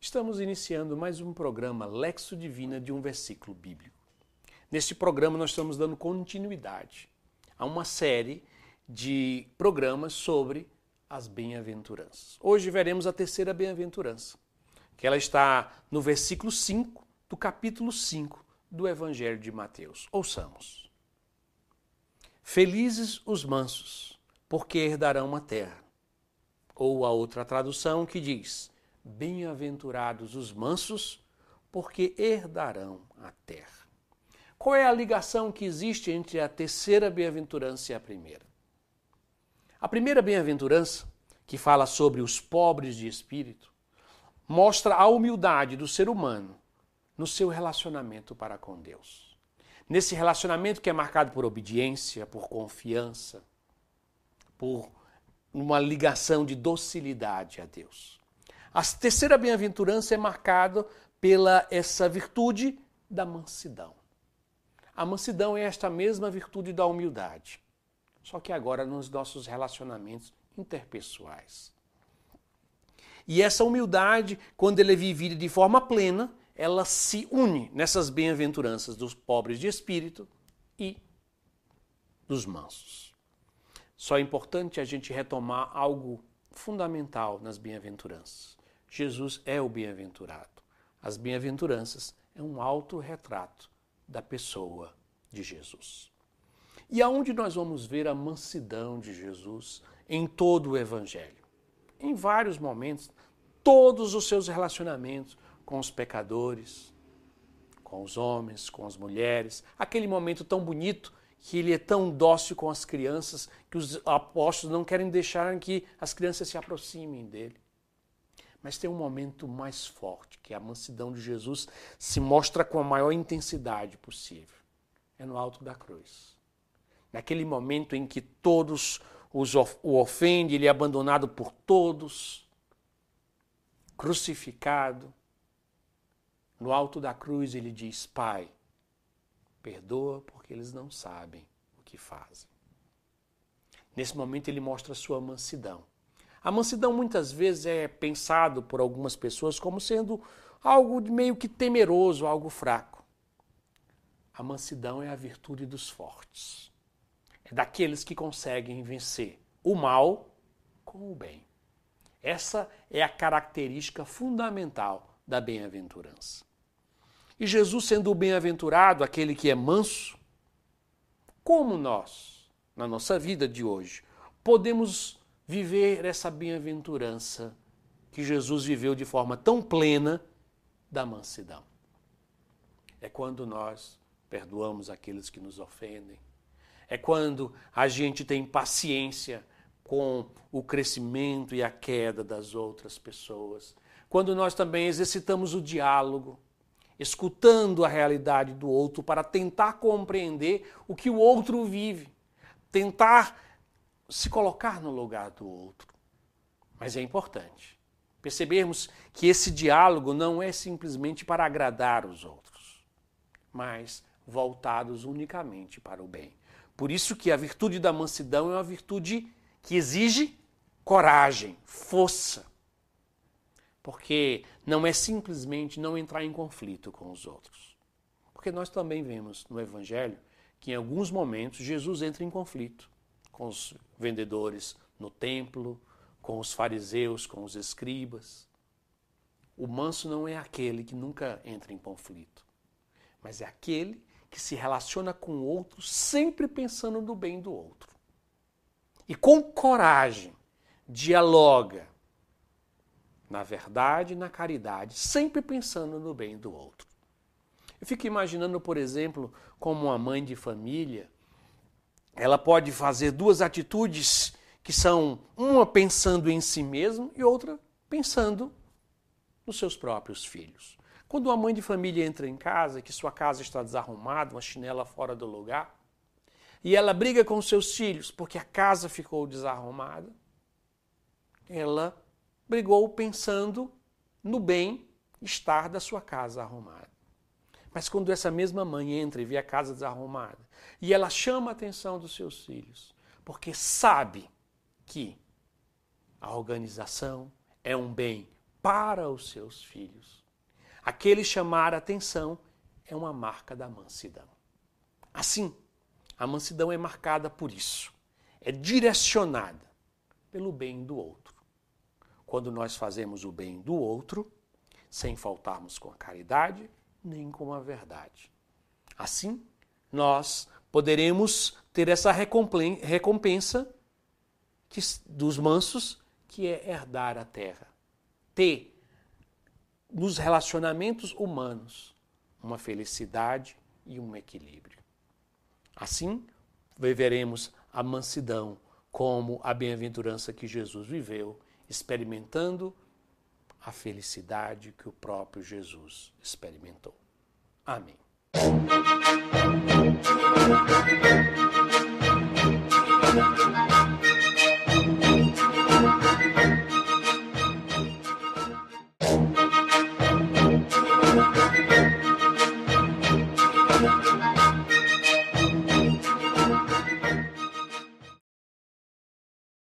Estamos iniciando mais um programa Lexo Divina de um versículo bíblico. Neste programa nós estamos dando continuidade a uma série de programas sobre as bem-aventuranças. Hoje veremos a terceira bem-aventurança, que ela está no versículo 5 do capítulo 5 do Evangelho de Mateus. Ouçamos. Felizes os mansos, porque herdarão a terra. Ou a outra tradução que diz: Bem-aventurados os mansos, porque herdarão a terra. Qual é a ligação que existe entre a terceira bem-aventurança e a primeira? A primeira bem-aventurança, que fala sobre os pobres de espírito, mostra a humildade do ser humano no seu relacionamento para com Deus. Nesse relacionamento que é marcado por obediência, por confiança, por uma ligação de docilidade a Deus. A terceira bem-aventurança é marcada pela essa virtude da mansidão. A mansidão é esta mesma virtude da humildade, só que agora nos nossos relacionamentos interpessoais. E essa humildade, quando ela é vivida de forma plena, ela se une nessas bem-aventuranças dos pobres de espírito e dos mansos. Só é importante a gente retomar algo fundamental nas bem-aventuranças. Jesus é o bem-aventurado. As bem-aventuranças é um autorretrato da pessoa de Jesus. E aonde nós vamos ver a mansidão de Jesus em todo o Evangelho? Em vários momentos, todos os seus relacionamentos com os pecadores, com os homens, com as mulheres, aquele momento tão bonito que ele é tão dócil com as crianças que os apóstolos não querem deixar que as crianças se aproximem dele. Mas tem um momento mais forte, que a mansidão de Jesus se mostra com a maior intensidade possível. É no alto da cruz. Naquele momento em que todos os, o ofendem, ele é abandonado por todos, crucificado. No alto da cruz ele diz: Pai, perdoa porque eles não sabem o que fazem. Nesse momento ele mostra sua mansidão a mansidão muitas vezes é pensado por algumas pessoas como sendo algo meio que temeroso, algo fraco. A mansidão é a virtude dos fortes. É daqueles que conseguem vencer o mal com o bem. Essa é a característica fundamental da bem-aventurança. E Jesus, sendo o bem-aventurado, aquele que é manso, como nós, na nossa vida de hoje, podemos viver essa bem-aventurança que Jesus viveu de forma tão plena da mansidão. É quando nós perdoamos aqueles que nos ofendem. É quando a gente tem paciência com o crescimento e a queda das outras pessoas. Quando nós também exercitamos o diálogo, escutando a realidade do outro para tentar compreender o que o outro vive, tentar se colocar no lugar do outro. Mas é importante percebermos que esse diálogo não é simplesmente para agradar os outros, mas voltados unicamente para o bem. Por isso que a virtude da mansidão é uma virtude que exige coragem, força. Porque não é simplesmente não entrar em conflito com os outros. Porque nós também vemos no Evangelho que em alguns momentos Jesus entra em conflito com os vendedores no templo, com os fariseus, com os escribas. O manso não é aquele que nunca entra em conflito, mas é aquele que se relaciona com o outro sempre pensando no bem do outro. E com coragem dialoga na verdade e na caridade, sempre pensando no bem do outro. Eu fico imaginando, por exemplo, como uma mãe de família ela pode fazer duas atitudes que são uma pensando em si mesmo e outra pensando nos seus próprios filhos. Quando uma mãe de família entra em casa, que sua casa está desarrumada, uma chinela fora do lugar, e ela briga com seus filhos porque a casa ficou desarrumada, ela brigou pensando no bem-estar da sua casa arrumada. Mas quando essa mesma mãe entra e vê a casa desarrumada, e ela chama a atenção dos seus filhos, porque sabe que a organização é um bem para os seus filhos. Aquele chamar a atenção é uma marca da mansidão. Assim, a mansidão é marcada por isso. É direcionada pelo bem do outro. Quando nós fazemos o bem do outro, sem faltarmos com a caridade nem com a verdade. Assim, nós poderemos ter essa recompensa que, dos mansos, que é herdar a terra. Ter nos relacionamentos humanos uma felicidade e um equilíbrio. Assim, viveremos a mansidão como a bem-aventurança que Jesus viveu, experimentando a felicidade que o próprio Jesus experimentou. Amém. Música